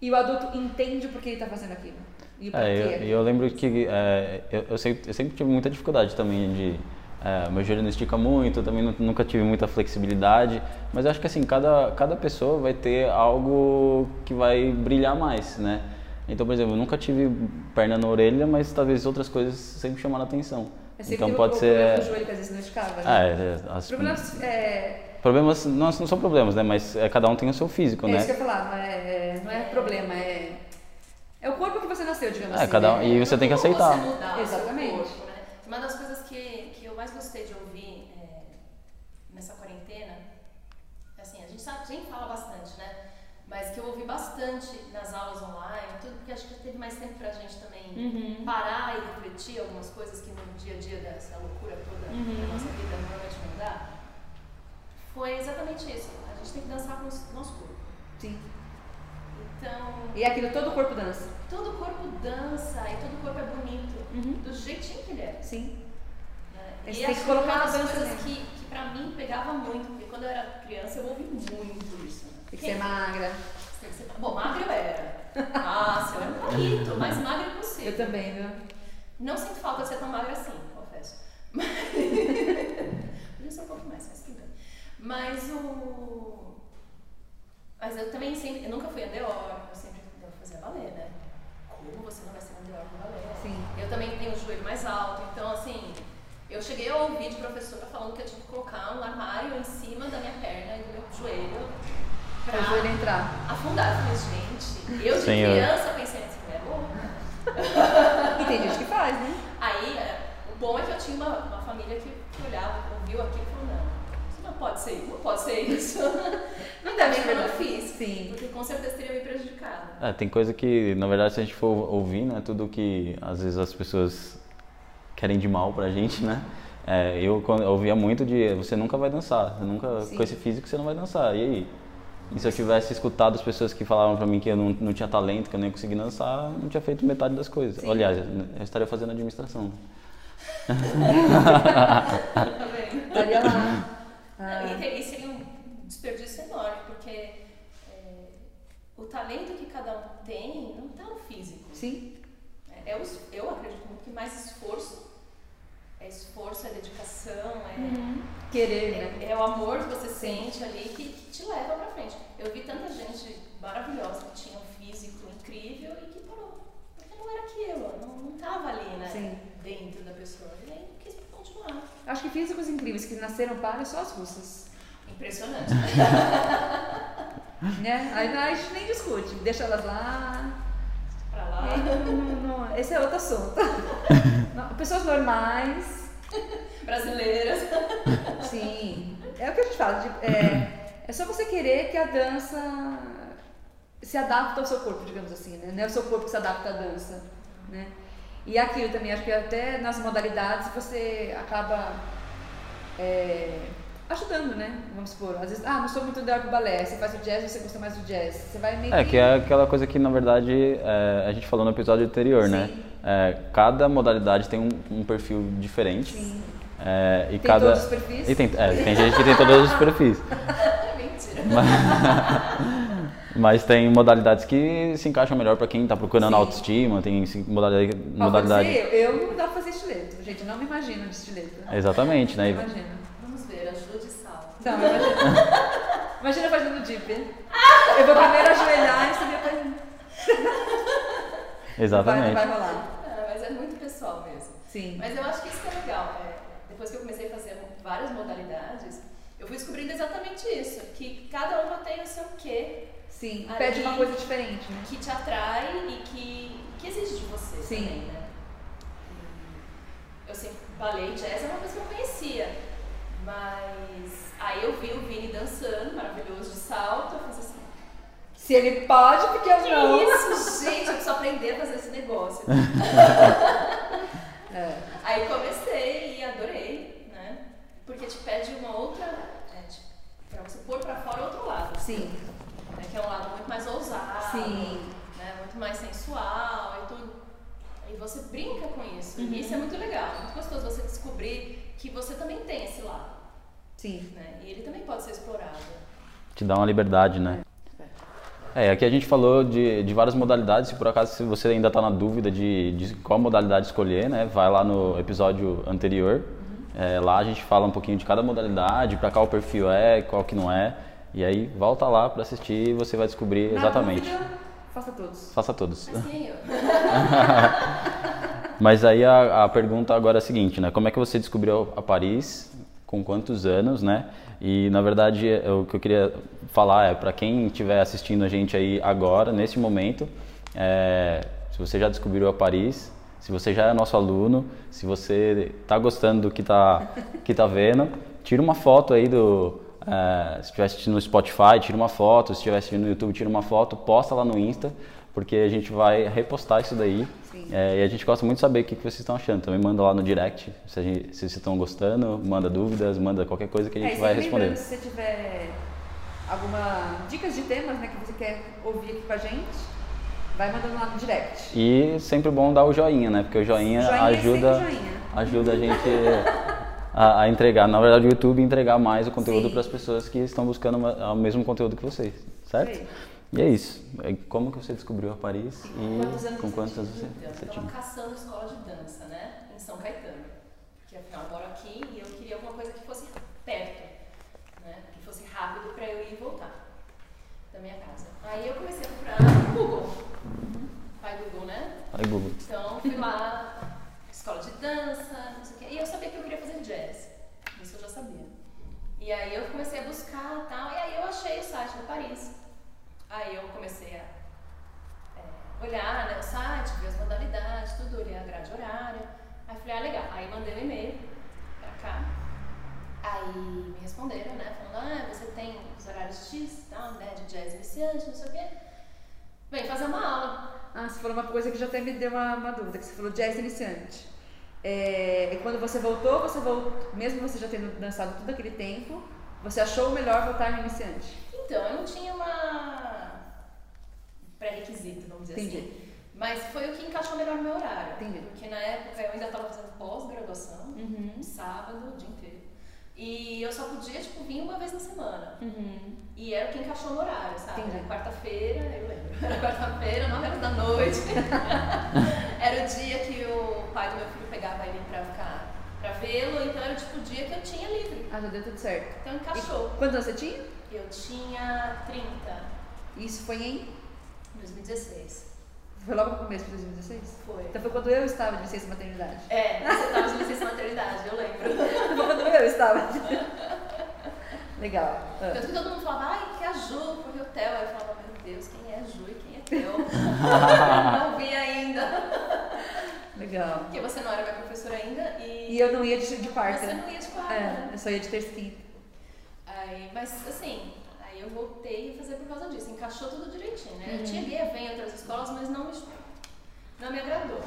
E o adulto entende por que ele está fazendo aquilo. E o
É, eu, eu lembro que é, eu, eu, sempre, eu sempre tive muita dificuldade também de. É, meu joelho não estica muito, eu também nu- nunca tive muita flexibilidade, mas eu acho que assim, cada, cada pessoa vai ter algo que vai brilhar mais, né? Então, por exemplo, eu nunca tive perna na orelha, mas talvez outras coisas sempre chamaram a atenção.
É
então pode
o
ser.
problema do joelho que às vezes não esticava. Né?
É, é, as-
Problemas, é,
problemas não, não são problemas, né? Mas é, cada um tem o seu físico,
é
né?
isso que eu ia falar, não é, é- não é problema, é, é o corpo que você nasceu, digamos
É,
assim.
cada um-
né?
e você tem que aceitar.
Você mudar
Exatamente.
O seu corpo, né? Uma das coisas mais gostei de ouvir é, nessa quarentena, assim, a gente sabe, a gente fala bastante, né? Mas que eu ouvi bastante nas aulas online, tudo, porque acho que teve mais tempo pra gente também
Uhum.
parar e refletir algumas coisas que no dia a dia dessa loucura toda
Uhum.
da nossa vida normalmente não dá. Foi exatamente isso. A gente tem que dançar com o nosso corpo.
Sim.
Então,
E é aquilo, todo o corpo dança.
todo o corpo dança e todo o corpo é bonito,
Uhum.
do jeitinho que ele é.
Sim. Você
E
tem que colocar
uma das coisas
mesmo.
que, que pra mim pegava muito, porque quando eu era criança eu ouvi muito isso. né?
Tem que ser magra.
Tem que ser Bom, magra eu era. Nossa, eu era um bonito, mais magra possível.
Eu também, viu?
Não sinto falta de ser tão magra assim, confesso. Mas... Podia ser um pouco mais, mas tudo bem. Mas o. Mas eu também sempre. Eu nunca fui andeor, eu sempre eu fazia balé, né? Como você não vai ser andeor com balé?
Sim.
Eu também tenho o joelho mais alto, então assim. Eu cheguei a ouvir de professora falando que eu tinha que colocar um armário em cima da minha perna e do meu joelho
Pra o joelho entrar.
afundar. Eu falei, gente, eu de
Senhor.
criança pensei assim, mulher louca.
E tem gente que faz, né?
Aí, é, o bom é que eu tinha uma, uma família que, que olhava, ouviu aquilo e falou, não, isso não pode ser, não pode ser isso. Não deve
ser
que eu não fiz.
Sim.
Porque com certeza teria me prejudicado.
É, tem coisa que, na verdade, se a gente for ouvir, né, tudo que às vezes as pessoas querem de mal pra gente, né? É, eu, quando- eu ouvia muito de você nunca vai dançar, você nunca
Sim.
com esse físico você não vai dançar. E aí? E se eu tivesse escutado as pessoas que falavam pra mim que eu não, não tinha talento, que eu nem conseguia dançar, eu não tinha feito metade das coisas.
Sim.
Aliás, eu estaria fazendo administração.
Tá?
Estaria lá. Ah,
E teria- seria um desperdício enorme, porque é, o talento que cada um tem não está no físico.
sim.
É, é o es- eu acredito muito que mais esforço é esforço, é dedicação, é,
Uhum. Querer, né?
É, é o amor que você sente ali que te leva pra frente. Eu vi tanta gente maravilhosa que tinha um físico incrível e que parou. Porque não era aquilo, não, não tava ali, né?
Sim.
Dentro da pessoa. E aí quis continuar.
Acho que físicos incríveis que nasceram para só as russas.
Impressionante.
Né? Aí a gente nem discute, deixa elas lá. Não- não- não- esse é outro assunto. Não, Pessoas normais,
Brasileiras.
sim. É o que a gente fala. de- é, é só você querer que a dança se adapte ao seu corpo, digamos assim, né? Não é o seu corpo que se adapta à dança, né? E aquilo também, acho que até nas modalidades você acaba é, ajudando, né? Vamos supor, às vezes, ah, não sou muito pro balé, você faz o jazz, você gosta mais do jazz. Você vai meio
É, que é aquela coisa que, na verdade, é, a gente falou no episódio anterior, né?
Sim.
É, cada modalidade tem um, um perfil diferente.
Sim.
É, e
Tem
cada...
todos os perfis?
E tem, é, tem gente que tem todos os perfis.
Mentira.
Mas tem modalidades que se encaixam melhor pra quem tá procurando
Sim.
autoestima, tem modalidade.
Ó,
modalidade...
dizer eu, eu não dá pra fazer estileto. Gente, não me imagino de estileto.
Exatamente, né?
Não
E-
imagino. Não, imagina. imagina fazendo dip. Eu vou primeiro ajoelhar e subir depois.
Exatamente.
Não vai, não vai rolar.
É, mas é muito pessoal mesmo.
Sim.
Mas eu acho que isso que é legal. É, depois que eu comecei a fazer várias modalidades, eu fui descobrindo exatamente isso, que cada uma tem o seu quê
Sim,
Ali-
pede uma coisa diferente, né?
que te atrai e que, que exige de você
Sim.
também, né? Eu sempre ballet, jazz é uma coisa que eu conhecia, mas aí eu vi o Vini dançando, maravilhoso, de salto, eu fiz assim,
Se ele pode, porque eu não.
isso, gente, eu preciso aprender a fazer esse negócio.
É.
Aí comecei e adorei, né? Porque te pede uma outra, é, te, pra você pôr pra fora outro lado,
Sim,
né? Que é um lado muito mais ousado,
Sim.
né? Muito mais sensual e tudo. E você brinca com isso.
Uhum.
E isso é muito legal, muito gostoso você descobrir que você também tem esse lado,
sim.
né? E ele também pode ser explorado.
Te dá uma liberdade, né? É, aqui a gente falou de, de várias modalidades, se por acaso se você ainda está na dúvida de, de qual modalidade escolher, né, vai lá no episódio anterior, É, lá a gente fala um pouquinho de cada modalidade, para qual o perfil é, qual que não é, e aí volta lá para assistir e você vai descobrir
Nada
exatamente.
dúvida, faça todos.
Faça todos.
Eu?
Mas aí a, a pergunta agora é a seguinte, né? Como é que você descobriu a Paris? Com quantos anos, né? E na verdade o que eu queria falar é para quem estiver assistindo a gente aí agora, nesse momento, é, se você já descobriu a Paris, se você já é nosso aluno, se você está gostando do que está que tá vendo, tira uma foto aí do é, se estiver assistindo no Spotify, tira uma foto, se estiver assistindo no YouTube, tira uma foto, posta lá no Insta, porque a gente vai repostar isso daí. É, e a gente gosta muito de saber o que, que vocês estão achando. Também manda lá no direct se, gente- se vocês estão gostando, manda dúvidas, manda qualquer coisa que a
É,
gente
e
vai responder.
se você tiver alguma dicas de temas né, que você quer ouvir aqui com a gente, vai mandando lá no direct.
E sempre bom dar o joinha, né? Porque o joinha,
Joinha é
ajuda,
sempre joinha.
ajuda a gente a, a entregar. Na verdade, o YouTube entregar mais o conteúdo
Sim.
para as pessoas que estão buscando uma- o mesmo conteúdo que vocês, certo?
Aí.
E é isso. É Como que você descobriu a Paris e
quantos anos
com
você
quantos
tinha?
anos você,
Então, eu
você
estava
tinha?
caçando escola de dança, né? Em São Caetano. Porque afinal eu moro aqui e eu queria alguma coisa que fosse perto, né? Que fosse rápido para eu ir e voltar da minha casa. Aí eu comecei a procurar no Google. Pai Google, né?
Aí, Google.
Então fui lá, escola de dança, não sei o quê. E eu sabia que eu queria fazer jazz. Isso eu já sabia. E aí eu comecei a buscar tal. E aí eu achei o site da Paris. Aí eu comecei a é, olhar né, o site, ver as modalidades, tudo, olhei a grade horária. Aí falei, ah, legal. Aí mandei um e-mail pra cá. Aí me responderam, né? Falando, ah, você tem os horários X e tal, né? De jazz iniciante, não sei o quê. Vem fazer uma aula.
Ah, você falou uma coisa que já até me deu uma, uma dúvida, que você falou jazz iniciante. É, e quando você voltou, você voltou, mesmo você já tendo dançado todo aquele tempo, você achou melhor voltar no iniciante?
Então, eu não tinha uma pré-requisito, vamos dizer
Entendi.
assim. Mas foi o que encaixou melhor no meu horário.
Entendi.
Porque na época eu ainda estava fazendo pós-graduação,
Uhum.
sábado, o dia inteiro. E eu só podia, tipo, vir uma vez na semana.
Uhum.
E era o que encaixou no horário, sabe? Quarta-feira, eu lembro. Era quarta-feira, 9 horas da noite. era o dia que o pai do meu filho pegava ele pra ficar, pra vê-lo. Então era tipo o dia que eu tinha livre.
Ah, já deu tudo certo.
Então encaixou.
E quantos anos você tinha?
Eu tinha 30,
Isso foi em.
2016.
Foi logo no começo de 2016?
Foi.
Então foi quando eu estava de licença maternidade.
É, você tava de licença maternidade, eu lembro.
Foi quando eu estava. Legal. Ah.
Tanto que todo mundo falava, ai, que é a Ju, porque o Theo. Aí eu falava, meu Deus, quem é a Ju e quem Theo? não vi ainda.
Legal.
Porque você não era minha professora ainda e,
E eu não ia de, de quarta.
você não ia de quarta,
É, eu só ia de terça quinta.
Aí, mas assim, aí eu voltei a fazer por causa disso, encaixou tudo direitinho, né?
Uhum.
Eu tinha guia em outras escolas, mas não me, não me agradou.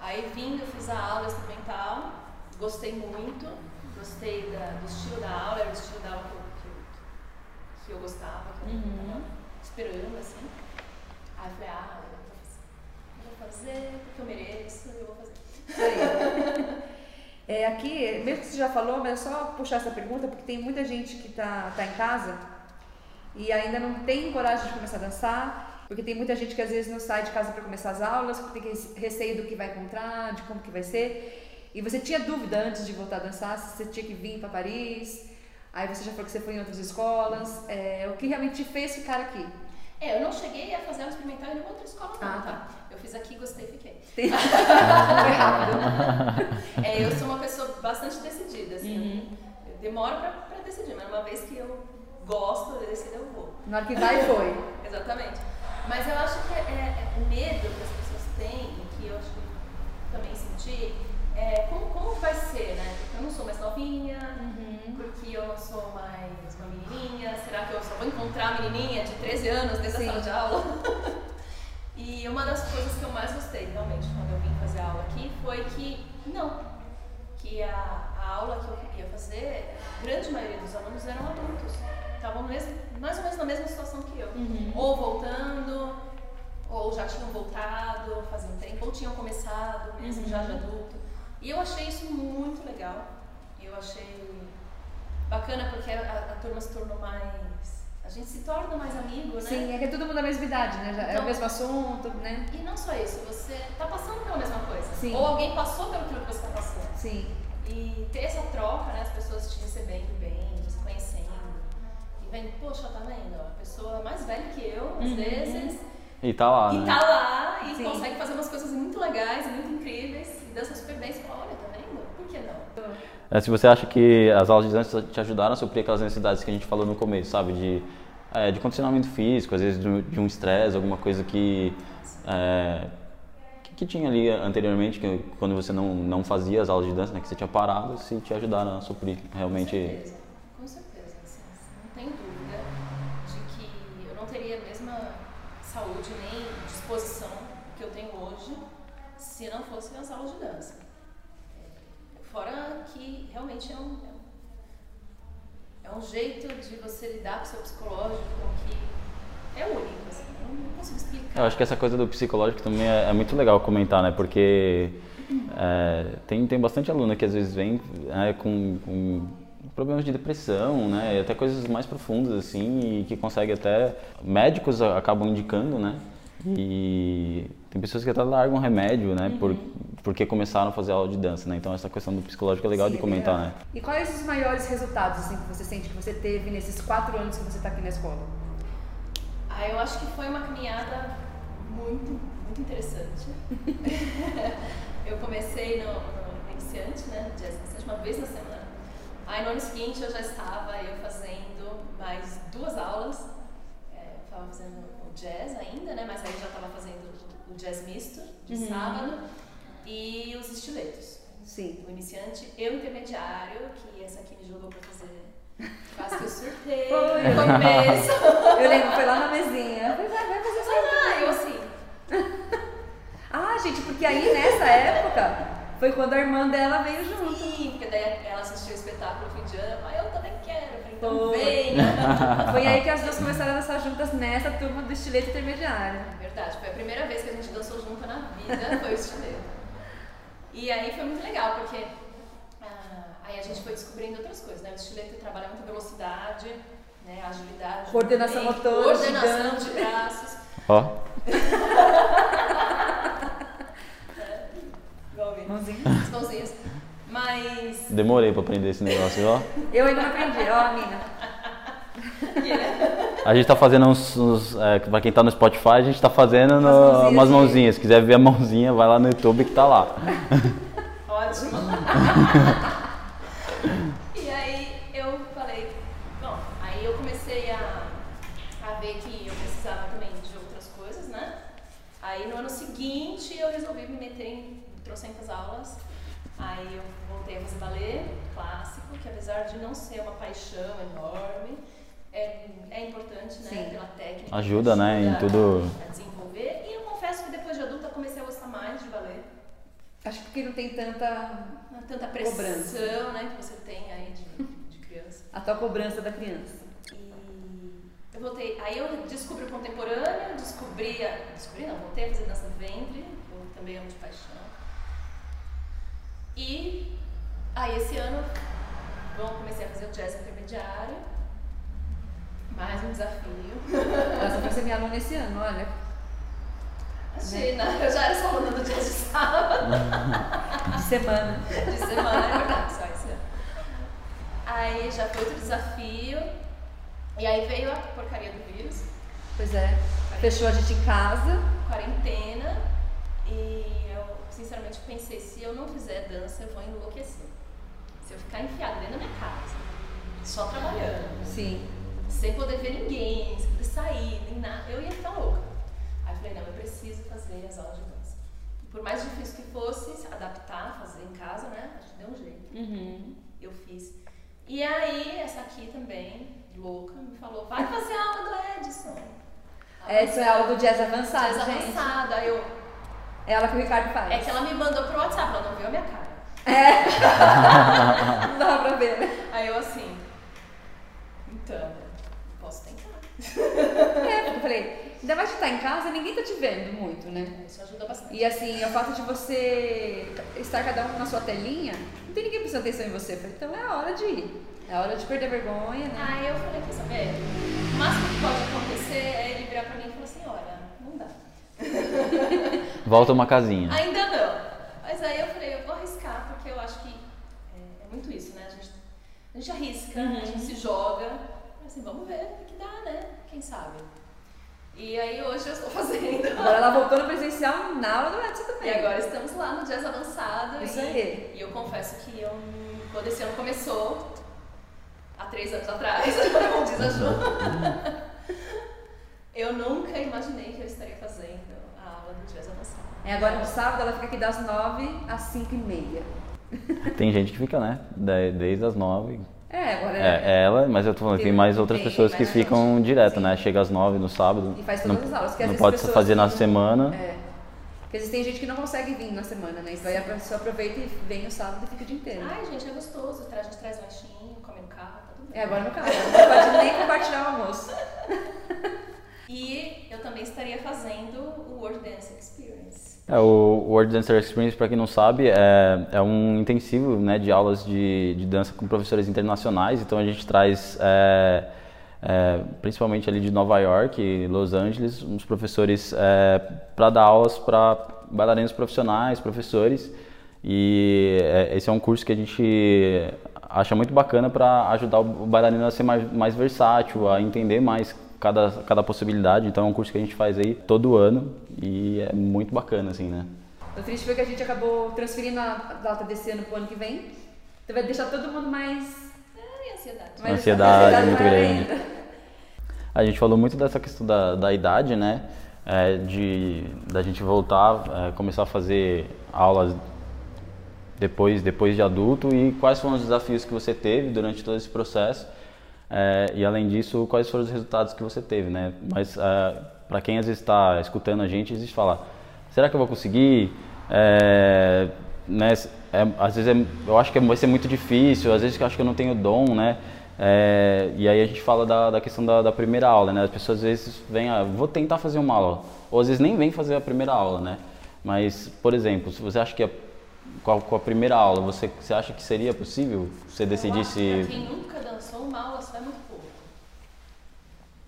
Aí vindo, eu fiz a aula experimental, gostei muito, gostei da- do estilo da aula, era o estilo da aula que eu, que eu, que eu gostava, que eu
Uhum.
tava esperando, assim. Aí eu falei, ah, eu vou fazer, vou fazer porque eu mereço, eu vou fazer.
É, aqui, mesmo que você já falou, mas é só puxar essa pergunta, porque tem muita gente que tá, tá em casa e ainda não tem coragem de começar a dançar, porque tem muita gente que às vezes não sai de casa para começar as aulas, porque tem receio do que vai encontrar, de como que vai ser. E você tinha dúvida antes de voltar a dançar, se você tinha que vir para Paris, aí você já falou que você foi em outras escolas, é, o que realmente te fez ficar aqui?
É, eu não cheguei a fazer aula experimental em nenhuma outra escola, não,
Ah,
tá? Eu fiz aqui, gostei e fiquei.
Foi rápido.
É, eu sou uma pessoa bastante decidida, assim.
Uhum.
Eu demoro pra, pra decidir, mas uma vez que eu gosto de decidir, eu vou.
Na hora que vai, foi.
Exatamente. Mas eu acho que é, é, o medo que as pessoas têm, e que eu acho que também senti, é como, como vai ser, né? Porque eu não sou mais novinha, porque eu não sou mais uma menininha, será que eu só vou encontrar a menininha de 13 anos dentro
Sim.
da sala de aula? e uma das coisas que eu mais gostei, realmente, quando eu vim fazer aula aqui, foi que não, que a, a aula que eu ia fazer, a grande maioria dos alunos eram adultos. Estavam mesmo, mais ou menos na mesma situação que eu. Ou voltando, ou já tinham voltado, fazia um tempo, ou tinham começado, mesmo já de adulto. E eu achei isso muito legal. Eu achei bacana porque a, a- a turma se tornou mais. A gente se torna mais amigo, né?
Sim, é que é todo mundo da mesma idade, né? Já é o
Então-
mesmo assunto, né?
E não só isso, você tá passando pela mesma coisa.
Sim.
Ou alguém passou pelo que você tá passando.
Sim.
E ter essa troca, né? As pessoas te recebendo bem, te conhecendo. E vendo, poxa, tá vendo? A pessoa mais velha que eu, às vezes,
E tá lá,
e
né?
tá lá e
Sim.
consegue fazer umas coisas muito legais e muito incríveis. E dança super bem. Você fala, olha, tá vendo? Por que não?
É, se você acha que as aulas de dança te ajudaram a suprir aquelas necessidades que a gente falou no começo, sabe? De, é, de condicionamento físico, às vezes de, de um estresse, alguma coisa que, é, que, que tinha ali anteriormente, que quando você não, não fazia as aulas de dança, né, que você tinha parado, se te ajudaram a suprir realmente.
Com certeza, com certeza. Assim, não tem dúvida de que eu não teria a mesma saúde nem disposição que eu tenho hoje se não fossem as aulas de dança. É, Fora que realmente é um, é um jeito de você lidar com o seu psicológico que é único, assim, eu não consigo explicar.
Eu acho que essa coisa do psicológico também é, é muito legal comentar, né? Porque é, tem, tem bastante aluna que às vezes vem né, com, com problemas de depressão, né? Até coisas mais profundas, assim, e que consegue até... Médicos acabam indicando, né? E tem pessoas que até largam remédio, né? Por, porque começaram a fazer aula de dança, né? Então essa questão do psicológico é legal
Sim,
de comentar,
legal.
né?
E quais os maiores resultados assim, que você sente que você teve nesses quatro anos que você está aqui na escola?
Ah, eu acho que foi uma caminhada muito, muito interessante. eu comecei no, no iniciante, né, no jazz iniciante, uma vez na semana. Aí no ano seguinte eu já estava eu fazendo mais duas aulas. É, eu estava fazendo o jazz ainda, né, mas aí já estava fazendo o jazz misto de sábado e os estiletos.
Sim.
O iniciante e o intermediário, que essa aqui me jogou pra fazer. Quase que eu surtei
Foi.
no começo.
Eu lembro, foi lá na mesinha. Eu falei, vai, vai fazer isso aí.
Ah, eu assim.
Ah, gente, porque aí nessa época foi quando a irmã dela veio junto.
Sim, porque daí ela assistiu o espetáculo no fim de ano, mas eu
Foi. aí que as duas começaram a dançar juntas nessa turma do estilete intermediário.
É verdade, foi a primeira vez que a gente dançou junto na vida, foi o estileiro. E aí foi muito legal, porque ah, aí a gente foi descobrindo outras coisas, né? O estileto trabalha muito velocidade, né? agilidade.
Coordenação motora,
Coordenação
gigante.
de braços.
Ó,
Igualmente.
Mãozinha.
As mãozinhas. Mas.
demorei pra aprender esse negócio, ó.
Eu ainda aprendi, ó, a mina.
A gente tá fazendo uns, uns é, pra quem tá no Spotify, a gente tá fazendo no-
Umas mãozinhas
umas mãozinhas. Se quiser ver a mãozinha, vai lá no YouTube que tá lá.
Ótimo. e aí eu falei, bom, aí eu comecei a, a ver que eu precisava também de outras coisas, né? Aí no ano seguinte eu resolvi me meter em trocentas aulas. Aí eu voltei a fazer balé clássico, que apesar de não ser uma paixão enorme, é, é importante, né?
Sim.
Pela técnica.
Ajuda, né, em tudo.
A desenvolver. E eu confesso que depois de adulta comecei a gostar mais de balé.
Acho que porque não tem tanta
Não é tanta pressão,
Cobrança.
né, que você tem aí de, de criança.
a tua cobrança da criança.
E eu voltei, aí eu descobri o contemporâneo, descobri, a, descobri não, voltei a fazer dança ventre, que eu também amo de paixão. E aí esse ano, bom, comecei a fazer o jazz intermediário, mais um desafio.
Vai ser minha aluna esse ano, olha.
Imagina, eu já era só aluna do jazz de sábado.
De semana.
de semana, é verdade, só esse ano. Aí já foi outro desafio. E aí veio a porcaria do vírus.
Pois é. Fechou a gente em casa.
Quarentena. E eu, sinceramente, pensei: se eu não fizer dança, eu vou enlouquecer. Se eu ficar enfiada dentro da minha casa, só trabalhando,
Sim.
sem poder ver ninguém, sem poder sair, nem nada, eu ia ficar louca. Aí eu falei: não, eu preciso fazer as aulas de dança. E por mais difícil que fosse se adaptar, fazer em casa, né? A gente deu um jeito.
Uhum.
Eu fiz. E aí, essa aqui também, louca, me falou: vai fazer a aula do Edson.
Essa é a aula do jazz avançado,
Jazz
gente.
avançado. Aí eu,
É ela que o Ricardo faz.
é que ela me mandou pro WhatsApp, ela não viu a minha cara.
Não dá pra ver, né?
Aí eu assim, então, posso tentar.
É, porque eu falei, ainda mais que tá em casa, ninguém tá te vendo muito, né?
Isso ajudou bastante.
E assim, o fato de você estar cada um na sua telinha, não tem ninguém prestando atenção em você. Falei, então é a hora de ir. É a hora de perder vergonha, né?
Aí eu falei, quer saber? O máximo que pode acontecer é ele virar pra mim e falar assim, olha, não dá.
Volta uma casinha.
Ainda não. Mas aí eu falei, eu vou arriscar, porque eu acho que é, é muito isso, né? A gente, a gente arrisca, a gente se joga. Assim, vamos ver o que dá, né? Quem sabe? E aí hoje eu estou fazendo.
Agora ela voltou no presencial na aula do Edson também.
E agora estamos lá no Jazz Avançado.
Isso
e,
aí.
E eu confesso que eu, quando esse ano começou, há três anos atrás, como diz a Ju, eu nunca imaginei que eu estaria fazendo a aula do Jazz Avançado.
É, agora no sábado ela fica aqui das 9 às 5 e meia.
Tem gente que fica, né? de- Desde as nove.
É, agora
É, ela, mas eu tô falando, tem mais outras
Tem,
pessoas que ficam
gente.
direto,
Sim.
né? Chega às nove no sábado.
E faz
não,
todas as aulas. Porque
não pode fazer na
não-
semana.
É. Porque às vezes tem gente que não consegue vir na semana, né? Então aí a pessoa aproveita e vem no sábado e fica o dia inteiro.
Ai, gente, é gostoso. A gente traz lanchinho, come no carro, tá tudo bem.
É, agora no carro. Não pode nem compartilhar o almoço.
E eu também estaria fazendo o World Dance Experience.
É, o World Dancer Experience, para quem não sabe, é, é um intensivo né, de aulas de, de dança com professores internacionais. Então a gente traz, é, é, principalmente ali de Nova York Los Angeles, uns professores para dar aulas para bailarinos profissionais, professores. E é, esse é um curso que a gente acha muito bacana para ajudar o bailarino a ser mais, mais versátil, a entender mais cada, cada possibilidade. Então é um curso que a gente faz aí todo ano e é muito bacana, assim, né?
O triste foi que a gente acabou transferindo a data desse ano pro ano que vem. Então vai deixar todo mundo mais.
Ai, ansiedade.
mais
Ansiedade muito
maior
grande.
ainda.
A gente falou muito dessa questão da, da idade, né? É, de da gente voltar, é, começar a fazer aulas depois, depois de adulto e quais foram os desafios que você teve durante todo esse processo é, e além disso quais foram os resultados que você teve, né? Mas para quem às vezes está escutando a gente, existe falar, será que eu vou conseguir? É, né, é, às vezes é- eu acho que vai ser muito difícil, às vezes eu acho que eu não tenho dom, né? É, e aí a gente fala da, da questão da, da primeira aula, né? As pessoas às vezes vêm, ah, vou tentar fazer uma aula, ou às vezes nem vêm fazer a primeira aula, né? Mas, por exemplo, se você acha que a, com, a, com a primeira aula, você, você acha que seria possível você decidir se...
quem nunca aula só é muito pouco.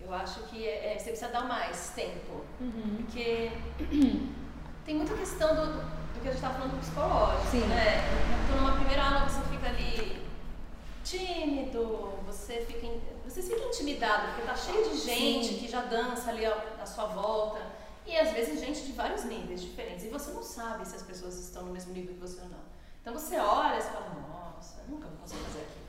Eu acho que é, é, você precisa dar mais tempo. Porque tem muita questão do, do que a gente estava falando do psicológico,
Sim.
né? Então numa primeira aula você fica ali tímido, você fica, você fica intimidado, porque tá cheio de gente
Sim.
que já dança ali à sua volta. E às vezes gente de vários níveis diferentes. E você não sabe se as pessoas estão no mesmo nível que você ou não. Então você olha e você fala, nossa, nunca vou conseguir fazer aquilo.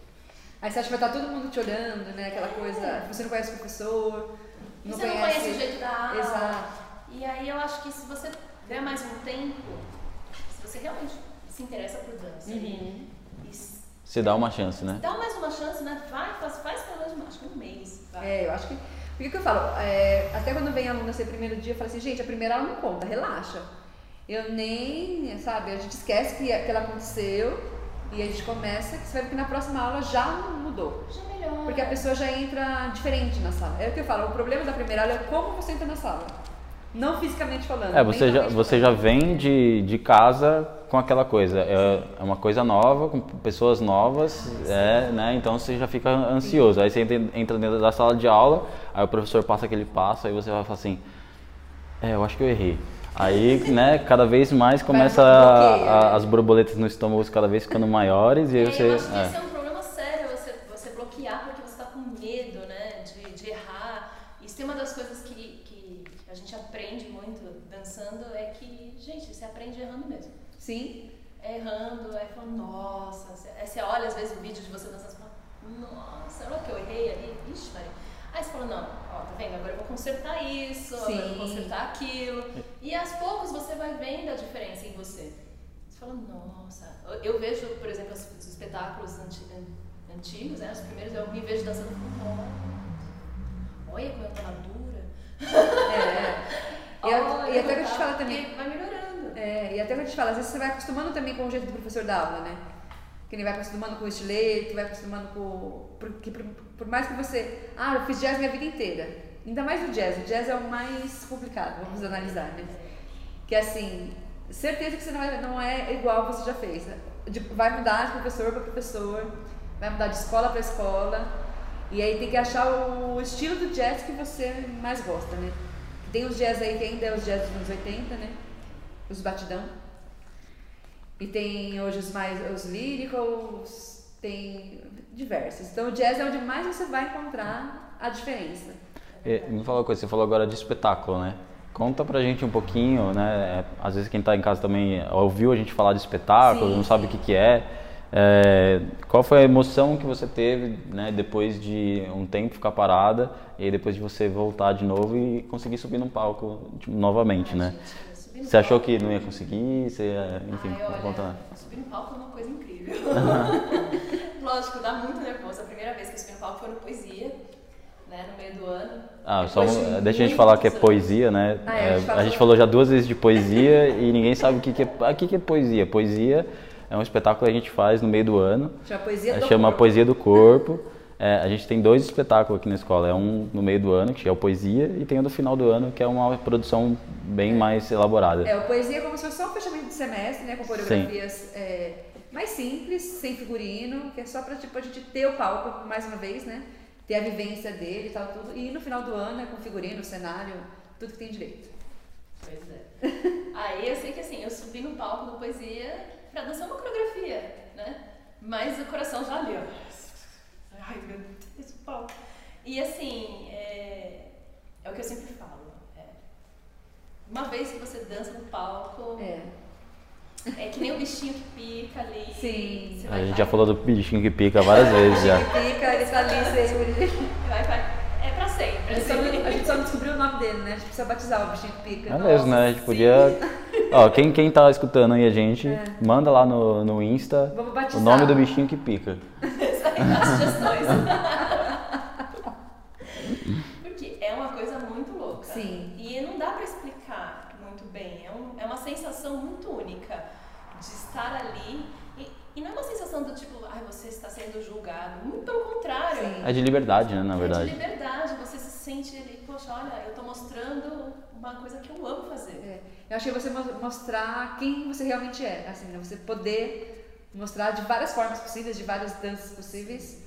Aí você acha que vai estar todo mundo te olhando, né? Aquela coisa. Você não conhece o professor. Não
você não conhece o jeito da aula.
Exato.
E aí eu acho que se você der mais um tempo, se você realmente se interessa por dança
Uhum.
e s-
Você dá uma chance, né?
dá mais uma chance, né? Vai, faz, faz pelo menos acho que um mês. Vai.
É, eu acho que. Por que que eu falo? É, até quando vem aluno ser primeiro dia, eu falo assim, gente, a primeira aula não conta, relaxa. Eu nem, sabe, a gente esquece que, que ela aconteceu e a gente começa, que você vai ver que na próxima aula já mudou.
Já melhora.
Porque a pessoa já entra diferente na sala. É o que eu falo, o problema da primeira aula é como você entra na sala. Não fisicamente falando.
É, você já, você já
falando.
vem de, de casa com aquela coisa. É, é uma coisa nova, com pessoas novas, é, né? Então você já fica ansioso. Aí você entra, entra dentro da sala de aula, aí o professor passa aquele passo, aí você vai falar assim, é, eu acho que eu errei. Aí, né, cada vez mais começa a- a- as borboletas no estômago cada vez ficando maiores e aí
É,
você...
eu acho que
é.
esse é um problema sério, você, você bloquear porque você está com medo, né, de, de errar. Isso tem uma das coisas que, que a gente aprende muito dançando é que, gente, você aprende errando mesmo.
Sim.
É errando, é falando, nossa. Você, aí você olha às vezes o vídeo de você dançando e fala, nossa, olha que eu errei ali. Ixi, Maria. Aí você fala, não, ó, tá vendo? Agora eu vou consertar isso, agora eu vou
Sim.
consertar aquilo. E aos poucos você vai vendo a diferença em você. Você fala, nossa. Eu, eu vejo, por exemplo, os, os espetáculos anti- an- antigos, né? Os primeiros, eu me vejo dançando falo, "Nossa, olha como eu tô madura.
É. E, e até que a gente
tá,
fala também.
Vai melhorando.
É, e até que a gente fala, às vezes você vai acostumando também com o jeito do professor dar aula, né? Que ele vai acostumando com o estileto, vai acostumando com. Porque por, por mais que você. Ah, eu fiz jazz minha vida inteira. Ainda mais o jazz. O jazz é o mais complicado, vamos analisar, né? Que assim, certeza que você não é, não é igual você já fez. Vai mudar de professor para professor, vai mudar de escola para escola. E aí tem que achar o estilo do jazz que você mais gosta, né? Tem os jazz aí que ainda é os jazz dos anos 80, né? Os batidão. E tem hoje os mais os líricos, tem diversos. Então o jazz é onde mais você vai encontrar a diferença.
E me fala uma coisa, você falou agora de espetáculo, né? Conta pra gente um pouquinho, né? Às vezes quem tá em casa também ouviu a gente falar de espetáculo,
Sim,
não sabe o que que é. É, Qual foi a emoção que você teve, né? Depois de um tempo ficar parada e depois de você voltar de novo e conseguir subir num palco tipo, novamente, né? Você achou que não ia conseguir? Você, ia- enfim,
Ai, olha,
conta.
subir no palco é uma coisa incrível. Lógico, dá muito nervoso. A primeira vez que eu subi no palco foi no Poesia, né, no meio do ano.
Ah, só
Depois
um- deixa a gente falar que é poesia, né?
Ah, é, a
É,
gente falou-
a gente falou já duas vezes de poesia e ninguém sabe o que, que é. Ah, o que, que é poesia? Poesia é um espetáculo que a gente faz no meio do ano.
Chama Poesia
É,
do
chama
Corpo.
Poesia do Corpo. É, a gente tem dois espetáculos aqui na escola. É um no meio do ano, que é o Poesia, e tem o do final do ano, que é uma produção bem mais elaborada.
É, o Poesia é como se fosse só um fechamento de semestre, né? Com coreografias é, mais simples, sem figurino, que é só pra tipo, a gente ter o palco mais uma vez, né? Ter a vivência dele e tal, tudo. E no final do ano é com figurino, cenário, tudo que tem direito.
Pois é. Aí eu sei que assim, eu subi no palco do Poesia pra dançar uma coreografia, né? Mas o coração já ali, ó. Ai, meu Deus, palco. E assim, é, é o que eu sempre falo. é, uma vez que você dança no palco,
É.
é que nem o bichinho que pica ali.
Sim.
Você
A
vai,
gente
vai,
já falou do bichinho que pica várias vezes já.
Fica, ele tá ali sempre.
vai, vai. É pra sempre.
A
É
gente, só
sempre.
não, a gente só não descobriu o nome dele, né? A gente precisa batizar o bichinho que pica.
É mesmo, né? A gente
sim.
podia. Ó, quem, quem tá escutando aí a gente, manda lá no, no Insta
Vamos
o nome do bichinho que pica.
Sugestões. Porque é uma coisa muito louca.
Sim.
E não dá pra explicar muito bem. É, um- é uma sensação muito única de estar ali. E, e não é uma sensação do tipo, ai, você está sendo julgado. Muito pelo contrário.
Sim.
É de liberdade, né? Na
É de
verdade.
liberdade. Você se sente ali, poxa, olha, eu tô mostrando uma coisa que eu amo fazer.
É, eu achei você mo- mostrar quem você realmente é, assim, né? Você poder mostrar de várias formas possíveis, de várias danças possíveis,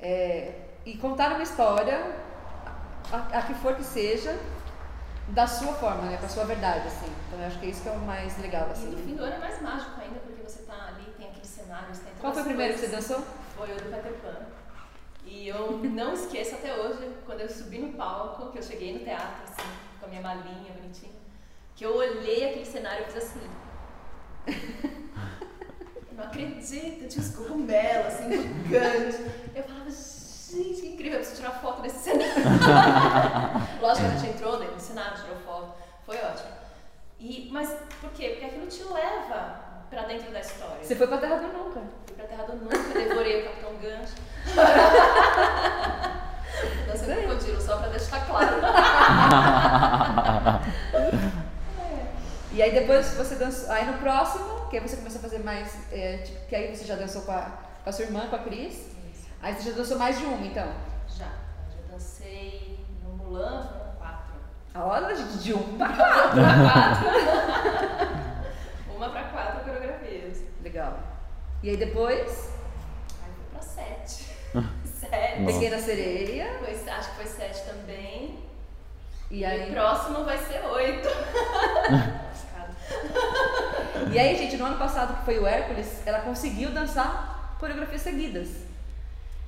é, e contar uma história, a, a que for que seja, da sua forma, né? Com a sua verdade, assim. Então eu acho que é isso que é o mais legal,
E
assim.
no fim do ano é mais mágico ainda, porque você tá ali, tem aqueles cenários, tem
Qual foi o primeiro que você dançou?
Foi o do Peter Pan. E eu não esqueço até hoje, quando eu subi no palco, que eu cheguei no teatro, assim, com a minha malinha bonitinha, que eu olhei aquele cenário e fiz assim. Eu não acredito, tinha os cogumelos, assim, gigantes. Eu falava, gente, que incrível, eu preciso tirar foto desse cenário. Lógico que a gente entrou dentro do cenário, tirou foto, foi ótimo. E, mas por quê? Porque aquilo te leva pra dentro da história.
Você foi pra Terra do Nunca.
Fui pra Terra do Nunca, devorei o Capitão Gancho. Com crocodilo, só pra deixar claro.
E aí depois você dançou. Aí no próximo, que aí você começou a fazer mais. é, tipo, que aí você já dançou com a, com a sua irmã, com a Cris. Aí você já dançou mais de uma, então.
Já, já dancei no Mulan, foram quatro.
A hora gente, de um pra
Uma pra quatro coreografias.
Legal. E aí depois,
Aí fui pra sete. sete.
Nossa.
Pequena Sereia.
Foi, acho que foi sete também.
E
E
aí,
o próximo vai ser oito.
E aí, gente, no ano passado, que foi o Hércules, ela conseguiu dançar coreografias seguidas.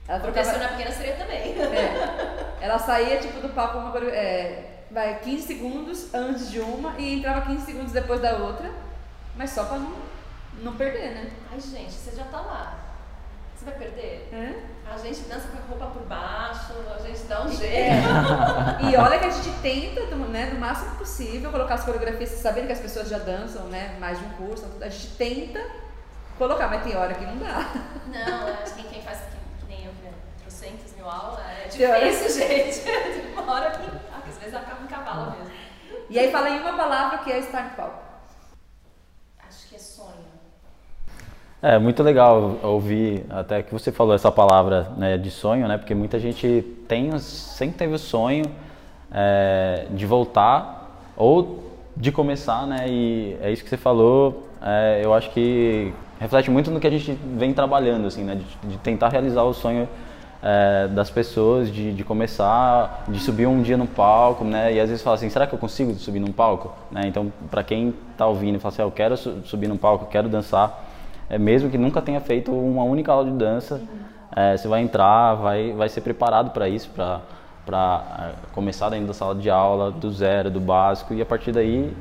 Ela
Aconteceu
trocava,
na pequena sereia também.
é, Ela saía, tipo, do palco uma é, vai, 15 segundos antes de uma e entrava 15 segundos depois da outra. Mas só pra não, não perder, né?
Ai, gente, você já tá lá. Vai perder?
É.
A gente dança com a roupa por baixo, a gente dá um
É.
jeito.
E olha que a gente tenta, né, do máximo possível, colocar as coreografias, sabendo que as pessoas já dançam, né, mais de um curso, a gente tenta colocar, mas tem hora que não dá.
Não, acho que quem faz que, que nem eu, né? trocentas mil aulas, é difícil, gente. Tem uma hora que às vezes acaba em cavalo mesmo.
E aí fala em uma palavra que é estar no palco.
Acho que é sonho.
É muito legal ouvir até que você falou essa palavra né, de sonho, né? Porque muita gente tem, sempre teve o sonho é, de voltar ou de começar, né? E é isso que você falou. é, eu acho que reflete muito no que a gente vem trabalhando, assim, né? De, de tentar realizar o sonho é, das pessoas, de, de começar, de subir um dia no palco, né? E às vezes fala assim, será que eu consigo subir num palco? Né? Então, para quem tá ouvindo fala assim, "Ah, eu quero su- subir num palco, eu quero dançar, é mesmo que nunca tenha feito uma única aula de dança, é, você vai entrar, vai, vai ser preparado para isso, para começar dentro da sala de aula, do zero, do básico, e a partir daí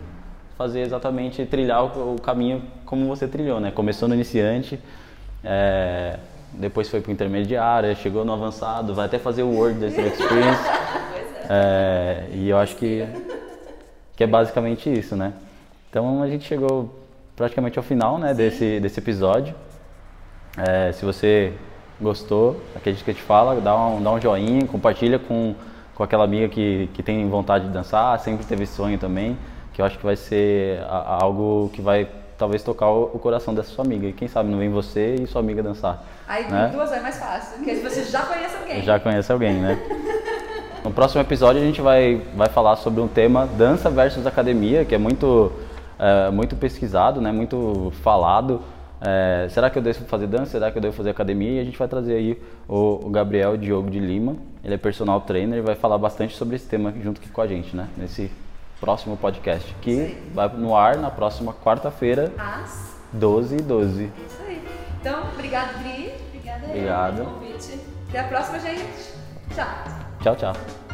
fazer exatamente, trilhar o, o caminho como você trilhou, né? Começou no iniciante, é, depois foi para o intermediário, chegou no avançado, vai até fazer o World Dancer Experience. É, e eu acho que, que é basicamente isso, né? Então a gente chegou praticamente ao final né, desse, desse episódio. É, se você gostou, acredito que a gente fala, dá um, dá um joinha, compartilha com, com aquela amiga que, que tem vontade de dançar, sempre teve sonho também, que eu acho que vai ser a- algo que vai talvez tocar o, o coração dessa sua amiga. E quem sabe não vem você e sua amiga dançar.
Aí
né?
duas é mais fácil, porque você já conhece alguém.
Já conhece alguém, né? No próximo episódio a gente vai, vai falar sobre um tema dança versus academia, que é muito, é, muito pesquisado, né? muito falado. É, será que eu devo fazer dança? Será que eu devo fazer academia? E a gente vai trazer aí o, o Gabriel Diogo de Lima. Ele é personal trainer e vai falar bastante sobre esse tema junto aqui com a gente, né? Nesse próximo podcast, que vai no ar na próxima quarta-feira,
As,
12 e 12.
isso aí. Então, obrigado, Dri.
Obrigada
Obrigado.
pelo convite.
Até a próxima, gente. Tchau.
Tchau, tchau.